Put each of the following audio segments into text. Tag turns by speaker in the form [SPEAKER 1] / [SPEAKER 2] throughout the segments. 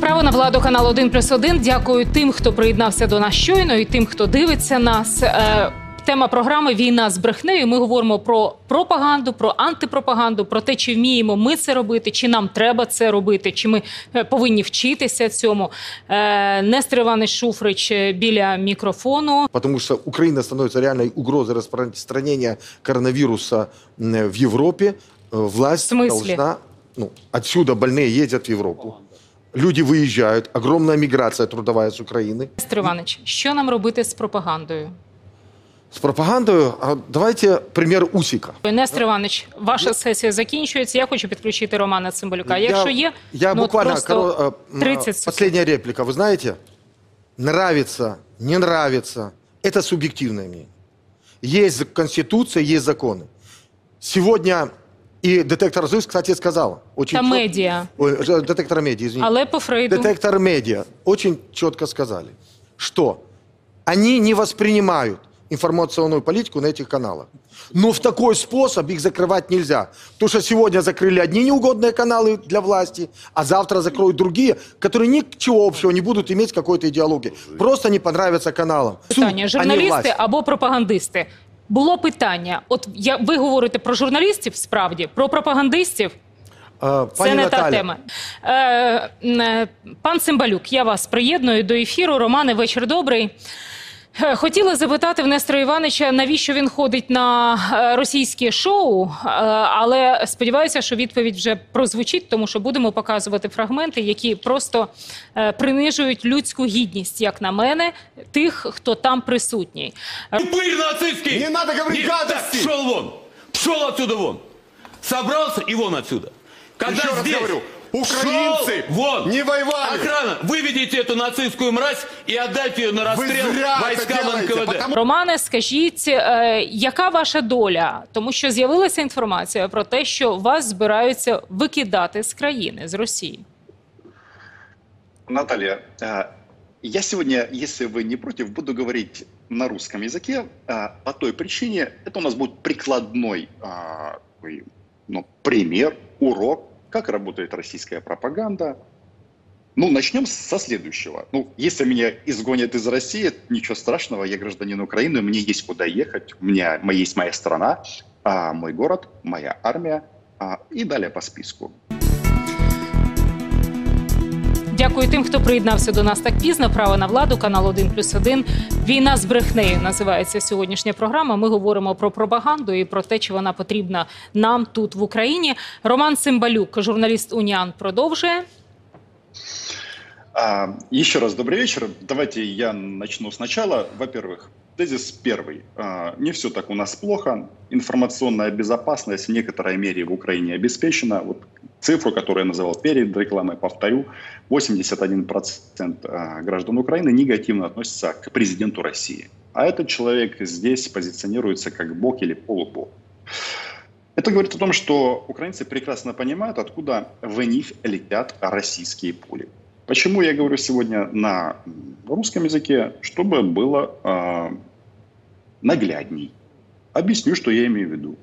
[SPEAKER 1] Право на владу канал 1 плюс 1. Дякую тим, хто приєднався до нас щойно, і тим, хто дивиться нас. Е, Тема програми Війна з брехнею. Ми говоримо про пропаганду, про антипропаганду, про те, чи вміємо ми це робити, чи нам треба це робити, чи ми е, повинні вчитися цьому. Е, Нестор Іванович Шуфрич е, біля мікрофону.
[SPEAKER 2] потому что Украина становится реальной угрозой распространения коронавируса м, в Европе. Э, Власть
[SPEAKER 1] В смысле?
[SPEAKER 2] должна... Ну, отсюда больные ездят в Европу. Люди выезжают, огромная миграция трудовая с Украины.
[SPEAKER 1] Нестор Іванович, що нам робити з пропагандою?
[SPEAKER 2] С пропагандой, а давайте пример Усика.
[SPEAKER 1] Нестор Іванович, ваша сесія закінчується. Я хочу підключити Романа Цимбалюка. Якщо є,
[SPEAKER 2] я
[SPEAKER 1] ну, от
[SPEAKER 2] буквально
[SPEAKER 1] просто
[SPEAKER 2] коро- э, м,
[SPEAKER 1] 30 секунд.
[SPEAKER 2] последняя реплика. Вы знаете, нравится, не нравится, это субъективное мнение. Есть конституция, есть законы. Сегодня и детектор ЗИС, кстати, сказал. Очень
[SPEAKER 1] Та
[SPEAKER 2] чётко-
[SPEAKER 1] медіа.
[SPEAKER 2] Ой, ж- детектор медиа, извините.
[SPEAKER 1] Але по Фрейду
[SPEAKER 2] Детектор медиа очень четко сказали, что они не воспринимают информационную политику на этих каналах. Но в такой способ их закрывать нельзя. Потому что сегодня закрыли одни неугодные каналы для власти, а завтра закроют другие, которые ничего общего не будут иметь с какой-то идеологией. Просто не понравятся каналам.
[SPEAKER 1] питання:
[SPEAKER 2] Суд, а не
[SPEAKER 1] журналісти
[SPEAKER 2] власть.
[SPEAKER 1] або пропагандисти. Було питання. От я ви говорите про журналістів, справді про пропагандистів.
[SPEAKER 2] Пані
[SPEAKER 1] Це
[SPEAKER 2] не
[SPEAKER 1] не та тема. Е, е, пан Цимбалюк, я вас приєдную до ефіру. Романе, вечір добрий. Е, Хотіла запитати в Нестора Івановича, навіщо він ходить на е, російське шоу, Е, але сподіваюся, що відповідь вже прозвучить, тому що будемо показувати фрагменти, які просто принижують людську гідність, як на мене, тих, хто там присутній.
[SPEAKER 3] Упырь нацистский!
[SPEAKER 4] Не надо говорить
[SPEAKER 3] Не-
[SPEAKER 4] гадости!
[SPEAKER 3] Так, Пшел вон! Пшел отсюда вон! Собрался и вон отсюда! Когда
[SPEAKER 4] Еще раз
[SPEAKER 3] здесь
[SPEAKER 4] говорю, украинцы
[SPEAKER 3] шел вон!
[SPEAKER 4] не воевали!
[SPEAKER 3] Охрана, выведите эту нацистскую мразь и отдайте ее на расстрел
[SPEAKER 4] зря это
[SPEAKER 3] войскам
[SPEAKER 4] делаете,
[SPEAKER 3] НКВД.
[SPEAKER 4] потому-
[SPEAKER 1] Романе, скажіть, е, яка ваша доля? Тому що з'явилася інформація про те, що вас збираються викидати з країни з Росії.
[SPEAKER 5] Наталья, а, я сегодня, если вы не против, буду говорить на русском языке а, по той причине, это у нас будет прикладной а, такой, ну, пример, урок, как работает российская пропаганда. Ну, начнем со следующего. Ну, если меня изгонят из России, ничего страшного, я гражданин Украины, мне есть куда ехать, у меня есть моя страна, а, мой город, моя армия, а, и далее по списку.
[SPEAKER 1] Дякую тим, хто приєднався до нас так пізно. Право на владу, канал 1 плюс 1. Війна з брехнею називається сьогоднішня програма. Ми говоримо про пропаганду і про те, чи вона потрібна нам тут в Україні. Роман Цимбалюк, журналіст Уніан, продовжує.
[SPEAKER 5] А, Еще раз добрый вечер. Давайте я начну сначала. Во-первых, тезис первый. А, Не все так у нас плохо. Информационная безопасность в некоторой мере в Украине обеспечена. Вот цифру, которую я называл перед рекламой, повторю. 81% а, граждан Украины негативно относятся к президенту России. А этот человек здесь позиционируется как бог или полубог. Это говорит о том, что украинцы прекрасно понимают, откуда в них летят российские пули. Почему я говорю сегодня на русском языке, чтобы было э, наглядней. Объясню, что я имею в виду.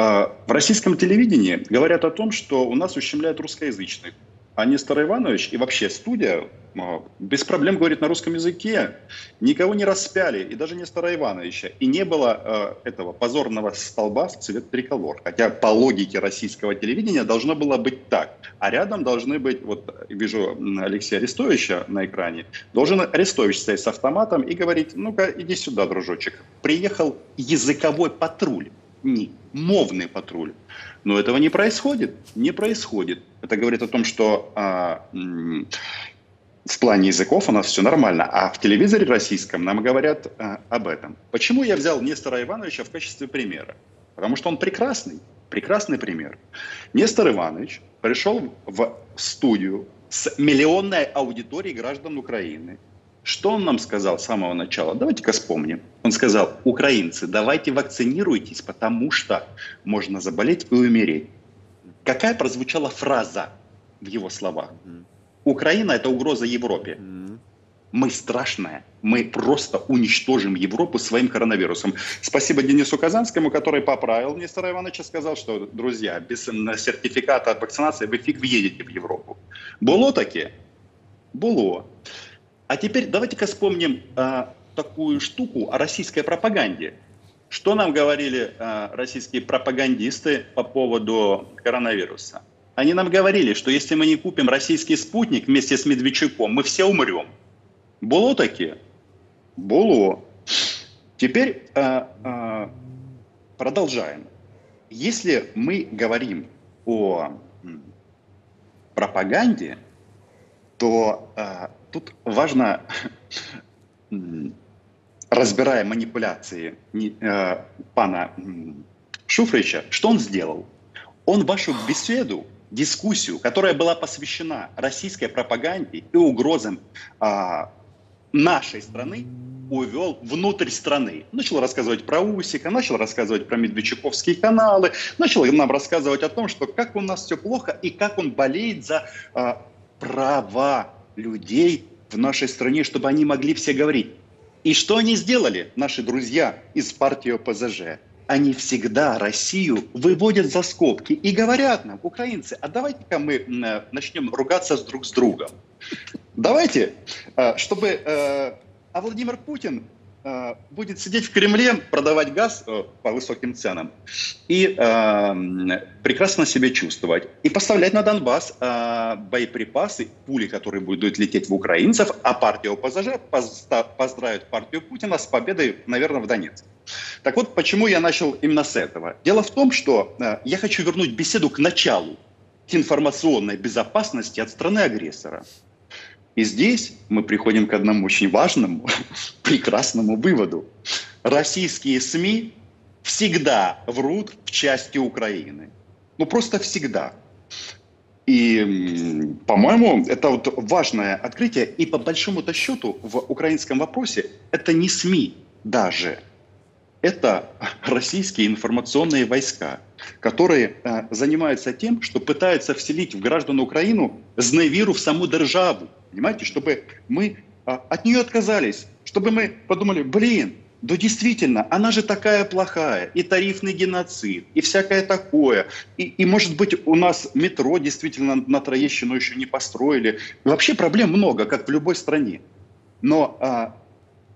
[SPEAKER 5] Э, в российском телевидении говорят о том, что у нас ущемляют русскоязычных. А Нестор Иванович и вообще студия э, без проблем говорит на русском языке. Никого не распяли, и даже Нестора Ивановича. И не было э, этого позорного столба в цвет триколор. Хотя по логике российского телевидения должно было быть так. А рядом должны быть, вот вижу Алексея Арестовича на экране, должен Арестович стоять с автоматом и говорить, ну-ка иди сюда, дружочек. Приехал языковой патруль, не мовный патруль. Но этого не происходит, не происходит. Это говорит о том, что а, в плане языков у нас все нормально, а в телевизоре российском нам говорят а, об этом. Почему я взял Нестора Ивановича в качестве примера? Потому что он прекрасный, прекрасный пример. Нестор Иванович пришел в студию с миллионной аудиторией граждан Украины. Что он нам сказал с самого начала? Давайте-ка вспомним. Он сказал, украинцы, давайте вакцинируйтесь, потому что можно заболеть и умереть. Какая прозвучала фраза в его словах? Украина – это угроза Европе. Мы страшная. Мы просто уничтожим Европу своим коронавирусом. Спасибо Денису Казанскому, который поправил Нестора Ивановича, сказал, что, друзья, без сертификата от вакцинации вы фиг въедете в Европу. Было таки? Было. А теперь давайте-ка вспомним а, такую штуку о российской пропаганде. Что нам говорили а, российские пропагандисты по поводу коронавируса? Они нам говорили, что если мы не купим российский спутник вместе с Медведчуком, мы все умрем. Было такие? Было. Теперь а, а, продолжаем. Если мы говорим о пропаганде, то а, тут важно, разбирая манипуляции а, пана Шуфрича, что он сделал? Он вашу беседу, дискуссию, которая была посвящена российской пропаганде и угрозам а, нашей страны, увел внутрь страны. Начал рассказывать про Усика, начал рассказывать про Медведчуковские каналы, начал нам рассказывать о том, что как у нас все плохо и как он болеет за а, права людей в нашей стране, чтобы они могли все говорить. И что они сделали, наши друзья из партии ОПЗЖ? Они всегда Россию выводят за скобки и говорят нам, украинцы, а давайте-ка мы э, начнем ругаться друг с другом. Давайте, э, чтобы... э, А Владимир Путин будет сидеть в Кремле, продавать газ э, по высоким ценам и э, прекрасно себя чувствовать. И поставлять на Донбасс э, боеприпасы, пули, которые будут лететь в украинцев, а партия ОПЗЖ поздравит партию Путина с победой, наверное, в Донецке. Так вот, почему я начал именно с этого? Дело в том, что э, я хочу вернуть беседу к началу, к информационной безопасности от страны-агрессора. И здесь мы приходим к одному очень важному, прекрасному выводу. Российские СМИ всегда врут в части Украины. Ну просто всегда. И, по-моему, это вот важное открытие. И по большому-то счету в украинском вопросе это не СМИ даже. Это российские информационные войска, которые э, занимаются тем, что пытаются вселить в граждан Украину зневіру в саму державу. Понимаете, чтобы мы а, от нее отказались, чтобы мы подумали, блин, да действительно, она же такая плохая, и тарифный геноцид, и всякое такое. И, и может быть, у нас метро действительно на Троещину еще не построили. Вообще проблем много, как в любой стране. Но а,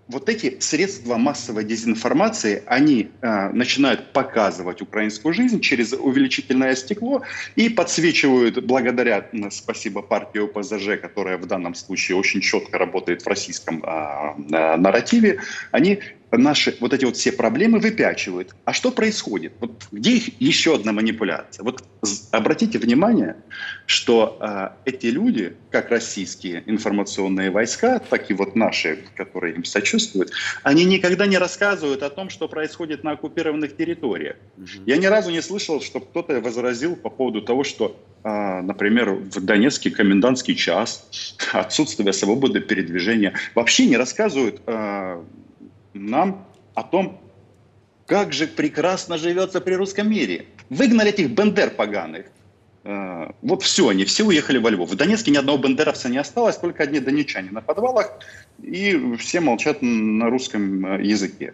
[SPEAKER 5] вот эти средства массовой дезинформации, они а, начинают показывать украинскую жизнь через увеличительное стекло и подсвечивают, благодаря, спасибо партии ОПЗЖ, которая в данном случае очень четко работает в российском а, а, нарративе, они наши вот эти вот все проблемы выпячивают. А что происходит? Вот где их еще одна манипуляция? Вот обратите внимание, что а, эти люди, как российские информационные войска, так и вот наши, которые им сочувствуют, они никогда не рассказывают о том, что происходит на оккупированных территориях. Я ни разу не слышал, что кто-то возразил по поводу того, что, а, например, в Донецке комендантский час, отсутствие свободы передвижения. Вообще не рассказывают а, нам о том, как же прекрасно живется при русском мире. Выгнали этих бендер поганых. Э, Вот все, они все уехали во Львов. В Донецке ни одного бендеровца не осталось, только одни донечане на подвалах, и все молчат на русском э, языке.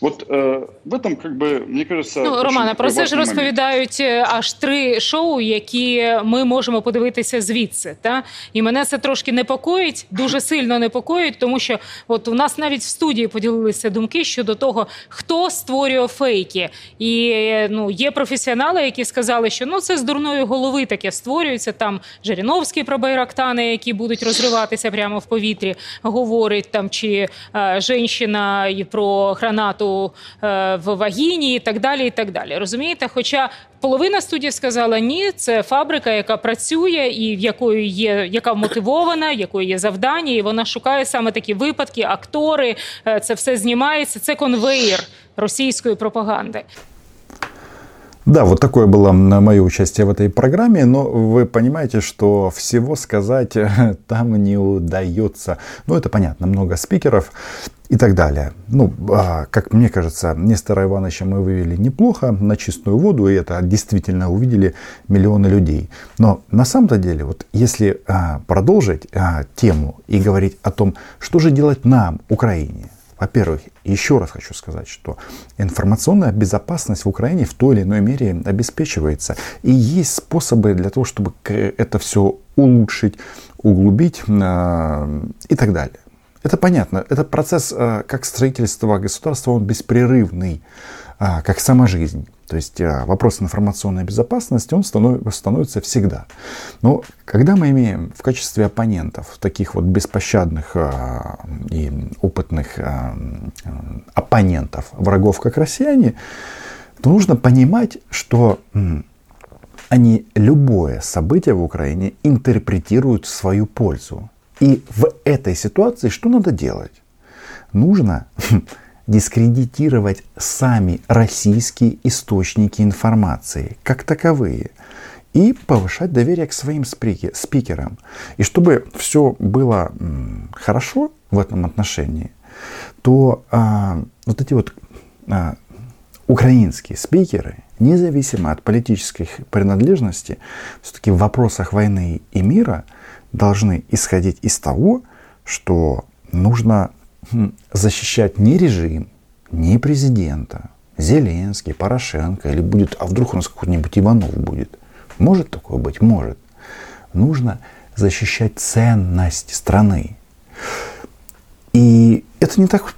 [SPEAKER 5] Вот э, в этом, как бы, мне кажется...
[SPEAKER 1] Ну,
[SPEAKER 5] очень
[SPEAKER 1] Романе, про
[SPEAKER 5] такой
[SPEAKER 1] це ж
[SPEAKER 5] важный момент.
[SPEAKER 1] розповідають е, аж три шоу, які ми можемо подивитися звідси. Та? І мене це трошки непокоїть, дуже сильно непокоїть, тому що от у нас навіть в студії поділилися думки щодо того, хто створює фейки. І е, ну, є професіонали, які сказали, що ну, це з дурної голови таке створюється. Там Жириновський про байрактани, які будуть розриватися прямо в повітрі, говорить там, чи е, жінщина про гранату е, в вагіні і так далі. і так далі. Розумієте? Хоча половина студії сказала, ні, це фабрика, яка працює і в якої є, яка мотивована, якої є завдання, і вона шукає саме такі випадки, актори, е, це все знімається. Це конвейер російської пропаганди.
[SPEAKER 6] Да, вот такое было мое участие в этой программе, но вы понимаете, что всего сказать там не удается. Ну, это понятно, много спикеров и так далее. Ну, а, как мне кажется, Нестора Ивановича мы вывели неплохо на чистую воду, и это действительно увидели миллионы людей. Но на самом-то деле, вот если а, продолжить а, тему и говорить о том, что же делать нам, Украине, во-первых, еще раз хочу сказать, что информационная безопасность в Украине в той или иной мере обеспечивается. И есть способы для того, чтобы это все улучшить, углубить э, и так далее. Это понятно. Это процесс, э, как строительство государства, он беспрерывный, э, как сама жизнь. То есть э, вопрос информационной безопасности, он становится всегда. Но когда мы имеем в качестве оппонентов таких вот беспощадных и опытных оппонентов, врагов, как россияне, то нужно понимать, что они любое событие в Украине интерпретируют в свою пользу. И в этой ситуации что надо делать? Нужно дискредитировать сами российские источники информации как таковые и повышать доверие к своим спикерам. И чтобы все было хорошо в этом отношении, то а, вот эти вот а, украинские спикеры, независимо от политической принадлежности, все-таки в вопросах войны и мира должны исходить из того, что нужно защищать не режим, не президента, Зеленский, Порошенко, или будет, а вдруг у нас какой-нибудь Иванов будет. Может такое быть? Может. Нужно защищать ценность страны. И это не так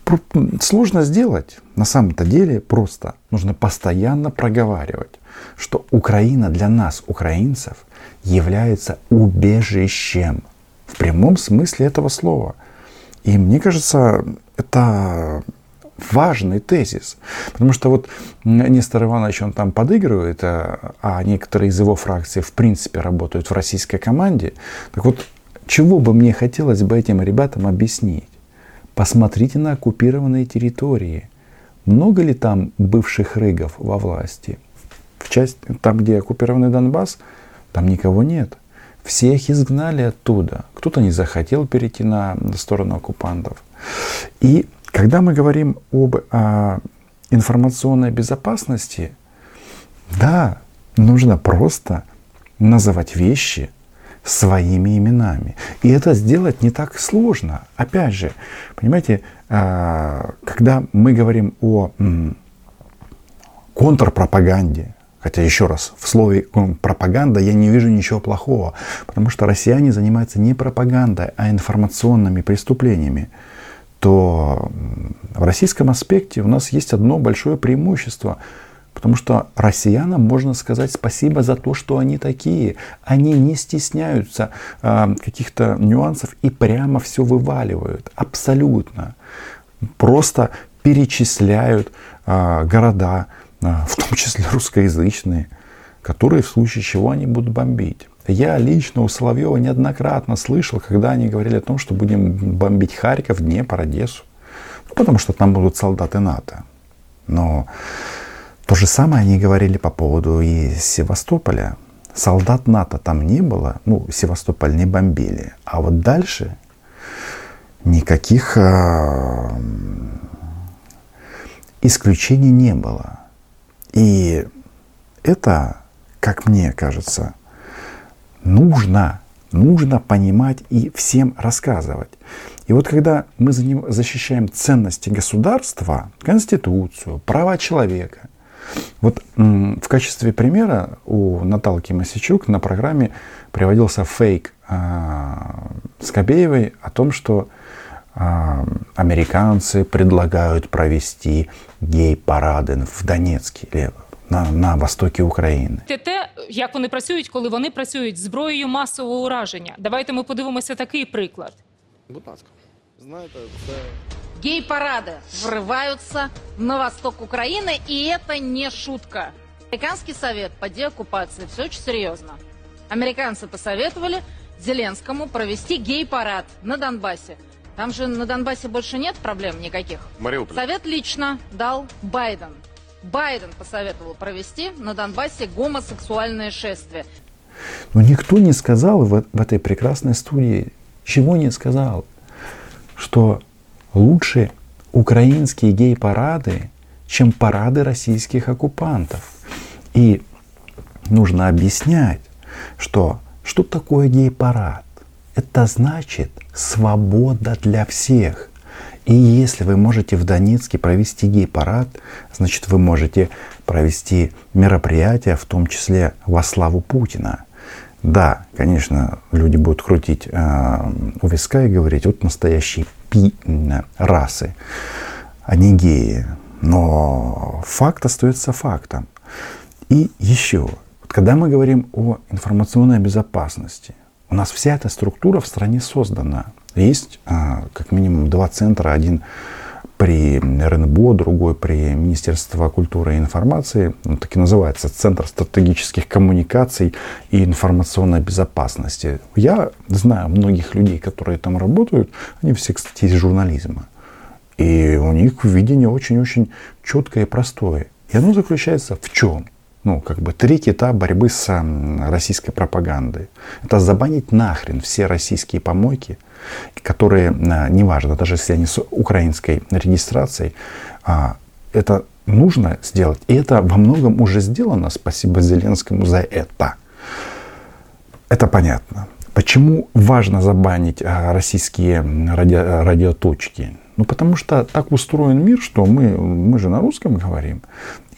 [SPEAKER 6] сложно сделать. На самом-то деле просто нужно постоянно проговаривать, что Украина для нас, украинцев, является убежищем в прямом смысле этого слова. И мне кажется, это важный тезис. Потому что вот Нестор Иванович, он там подыгрывает, а, а некоторые из его фракций в принципе работают в российской команде. Так вот, чего бы мне хотелось бы этим ребятам объяснить? Посмотрите на оккупированные территории. Много ли там бывших рыгов во власти? В часть, там, где оккупированный Донбасс, там никого нет. Всех изгнали оттуда. Кто-то не захотел перейти на сторону оккупантов. И когда мы говорим об а, информационной безопасности, да, нужно просто называть вещи своими именами. И это сделать не так сложно. Опять же, понимаете, а, когда мы говорим о контрпропаганде, Хотя, еще раз, в слове пропаганда я не вижу ничего плохого, потому что россияне занимаются не пропагандой, а информационными преступлениями то в российском аспекте у нас есть одно большое преимущество – Потому что россиянам можно сказать спасибо за то, что они такие. Они не стесняются э, каких-то нюансов и прямо все вываливают. Абсолютно. Просто перечисляют э, города, в том числе русскоязычные, которые в случае чего они будут бомбить. Я лично у Соловьева неоднократно слышал, когда они говорили о том, что будем бомбить Харьков, Днепр, Одессу. Ну, потому что там будут солдаты НАТО. Но то же самое они говорили по поводу и Севастополя. Солдат НАТО там не было, ну, Севастополь не бомбили. А вот дальше никаких э, исключений не было. И это, как мне кажется, нужно, нужно понимать и всем рассказывать. И вот когда мы защищаем ценности государства, Конституцию, права человека, вот в качестве примера у Наталки Масичук на программе приводился фейк а, Скобеевой о том, что американцы предлагают провести гей-парады в Донецке или на, на востокі України.
[SPEAKER 1] Те, те, як вони працюють, коли вони працюють зброєю масового ураження. Давайте ми подивимося такий приклад.
[SPEAKER 2] Будь ласка, знаєте, це.
[SPEAKER 7] Гей-парады врываются на восток Украины, и это не шутка. Американский совет по деоккупации, все очень серьезно. Американцы посоветовали Зеленскому провести гей-парад на Донбассе. там же на Донбассе больше нет проблем никаких.
[SPEAKER 4] Мариуполь.
[SPEAKER 7] Совет лично дал Байден. Байден посоветовал провести на Донбассе гомосексуальное шествие.
[SPEAKER 6] Но никто не сказал в, в этой прекрасной студии, чего не сказал, что лучше украинские гей-парады, чем парады российских оккупантов. И нужно объяснять, что что такое гей-парад? Это значит свобода для всех. И если вы можете в Донецке провести гей-парад, значит вы можете провести мероприятие, в том числе во славу Путина. Да, конечно, люди будут крутить э, у виска и говорить, вот настоящие пи расы, они геи. Но факт остается фактом. И еще, когда мы говорим о информационной безопасности, у нас вся эта структура в стране создана. Есть э, как минимум два центра, один при РНБО, другой при Министерстве культуры и информации, он так и называется, Центр стратегических коммуникаций и информационной безопасности. Я знаю многих людей, которые там работают, они все, кстати, из журнализма. И у них видение очень-очень четкое и простое. И оно заключается в чем? Ну, как бы третий этап борьбы с российской пропагандой. Это забанить нахрен все российские помойки – которые, а, неважно, даже если они с украинской регистрацией, а, это нужно сделать. И это во многом уже сделано. Спасибо Зеленскому за это. Это понятно. Почему важно забанить а, российские ради, радиоточки? Ну, потому что так устроен мир, что мы, мы же на русском говорим.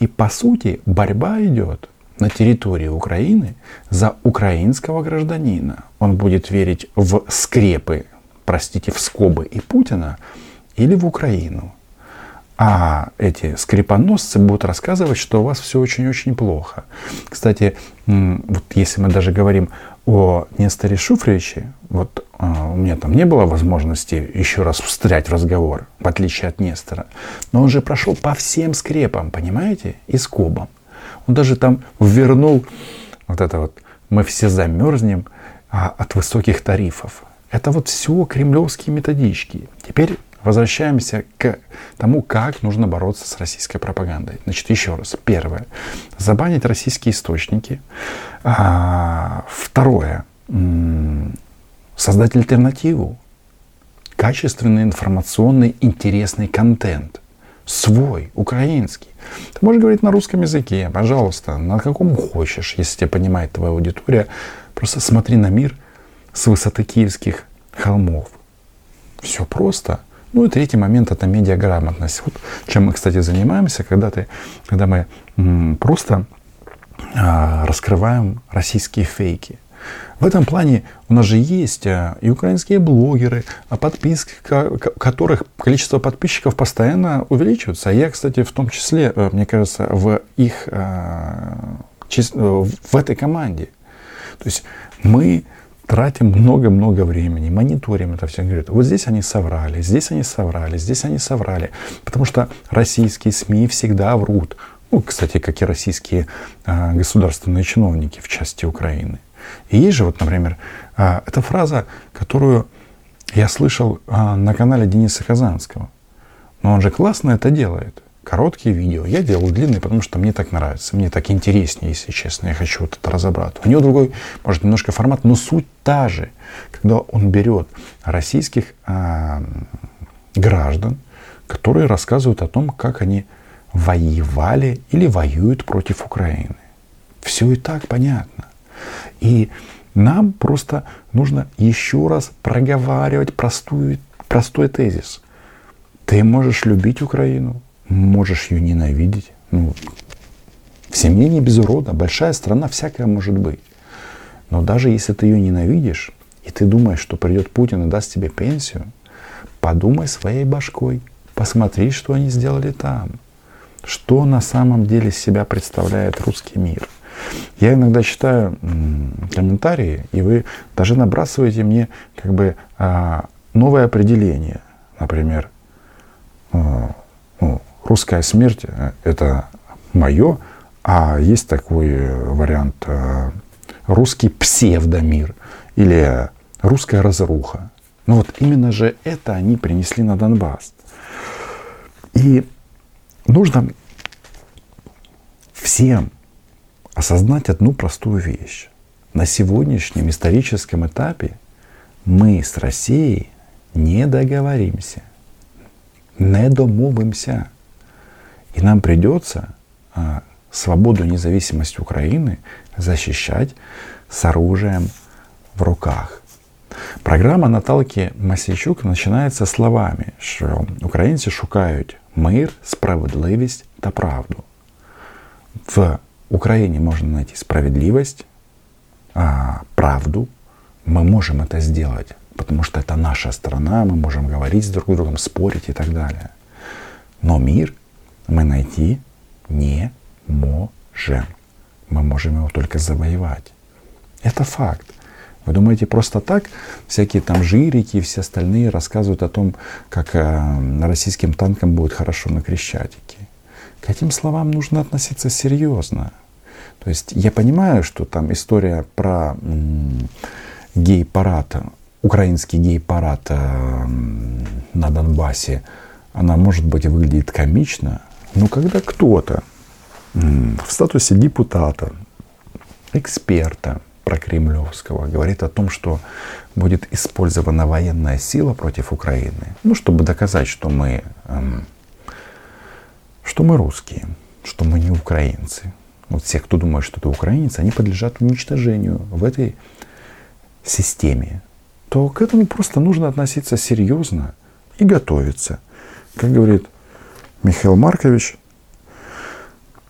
[SPEAKER 6] И, по сути, борьба идет на территории Украины за украинского гражданина. Он будет верить в скрепы простите, в скобы и Путина, или в Украину. А эти скрипоносцы будут рассказывать, что у вас все очень-очень плохо. Кстати, вот если мы даже говорим о Несторе Шуфриче, вот а, у меня там не было возможности еще раз встрять в разговор, в отличие от Нестора, но он же прошел по всем скрепам, понимаете, и скобам. Он даже там вернул вот это вот «мы все замерзнем а, от высоких тарифов». Это вот все кремлевские методички. Теперь возвращаемся к тому, как нужно бороться с российской пропагандой. Значит, еще раз. Первое. Забанить российские источники. А, второе. Создать альтернативу. Качественный, информационный, интересный контент. Свой, украинский. Ты можешь говорить на русском языке, пожалуйста, на каком хочешь, если тебя понимает твоя аудитория. Просто смотри на мир с высоты киевских холмов. Все просто. Ну и третий момент это медиаграмотность. Вот чем мы, кстати, занимаемся, когда, ты, когда мы просто а, раскрываем российские фейки. В этом плане у нас же есть а, и украинские блогеры, а подписки, которых количество подписчиков постоянно увеличивается. Я, кстати, в том числе, э, мне кажется, в их а, в этой команде. То есть мы тратим много-много времени, мониторим это все. Говорят, вот здесь они соврали, здесь они соврали, здесь они соврали. Потому что российские СМИ всегда врут. Ну, кстати, как и российские а, государственные чиновники в части Украины. И есть же вот, например, а, эта фраза, которую я слышал а, на канале Дениса Казанского. Но он же классно это делает короткие видео. Я делал длинные, потому что мне так нравится. Мне так интереснее, если честно. Я хочу вот это разобрать. У него другой, может, немножко формат, но суть та же. Когда он берет российских а, граждан, которые рассказывают о том, как они воевали или воюют против Украины. Все и так понятно. И нам просто нужно еще раз проговаривать простую, простой тезис. Ты можешь любить Украину, можешь ее ненавидеть. Ну, в семье не без урода, большая страна, всякая может быть. Но даже если ты ее ненавидишь, и ты думаешь, что придет Путин и даст тебе пенсию, подумай своей башкой, посмотри, что они сделали там. Что на самом деле себя представляет русский мир. Я иногда читаю комментарии, и вы даже набрасываете мне как бы а, новое определение. Например, а, русская смерть э, – это мое, а есть такой вариант э, русский псевдомир или русская разруха. Ну вот именно же это они принесли на Донбасс. И нужно всем осознать одну простую вещь. На сегодняшнем историческом этапе мы с Россией не договоримся, не домовимся. И нам придется а, свободу и независимость Украины защищать с оружием в руках. Програма Наталки Масійчук начинается словами, що українці шукають мир, справедливість та правду. В Украине можно найти справедливость, а, правду, мы можем это сделать, потому что это наша страна, мы можем говорить с друг другом, спорить и так далее. Но мир мы найти не можем. Мы можем его только завоевать. Это факт. Вы думаете, просто так всякие там жирики и все остальные рассказывают о том, как э, российским танкам будет хорошо на Крещатике? К этим словам нужно относиться серьезно. То есть я понимаю, что там история про гей-парад, украинский гей-парад э, на Донбассе, она, может быть, выглядит комично, но когда кто-то в статусе депутата, эксперта прокремлевского говорит о том, что будет использована военная сила против Украины, ну, чтобы доказать, что мы, эм, что мы русские, что мы не украинцы. Вот все, кто думает, что это украинцы, они подлежат уничтожению в этой системе. То к этому просто нужно относиться серьезно и готовиться. Как говорит Михаил Маркович,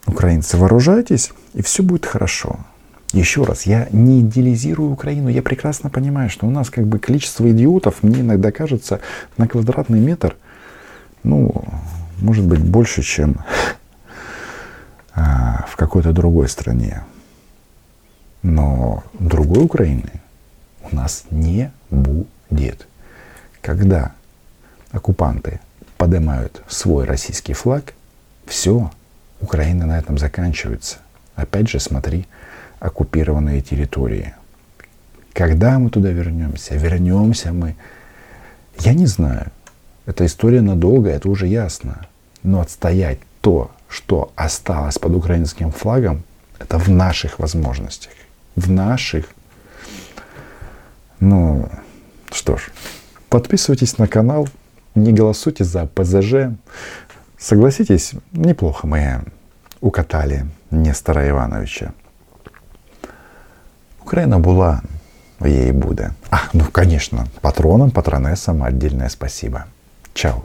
[SPEAKER 6] украинцы, вооружайтесь, и все будет хорошо. Еще раз, я не идеализирую Украину, я прекрасно понимаю, что у нас как бы количество идиотов, мне иногда кажется, на квадратный метр, ну, может быть, больше, чем а, в какой-то другой стране. Но другой Украины у нас не будет. Когда оккупанты поднимают свой российский флаг, все, Украина на этом заканчивается. Опять же, смотри, оккупированные территории. Когда мы туда вернемся? Вернемся мы. Я не знаю. Эта история надолго, это уже ясно. Но отстоять то, что осталось под украинским флагом, это в наших возможностях. В наших. Ну, что ж, подписывайтесь на канал, не голосуйте за ПЗЖ. Согласитесь, неплохо мы укатали Нестора Ивановича. Україна була, її буде. А, ну, конечно, патронам, патронессам отдельное спасибо. Чао.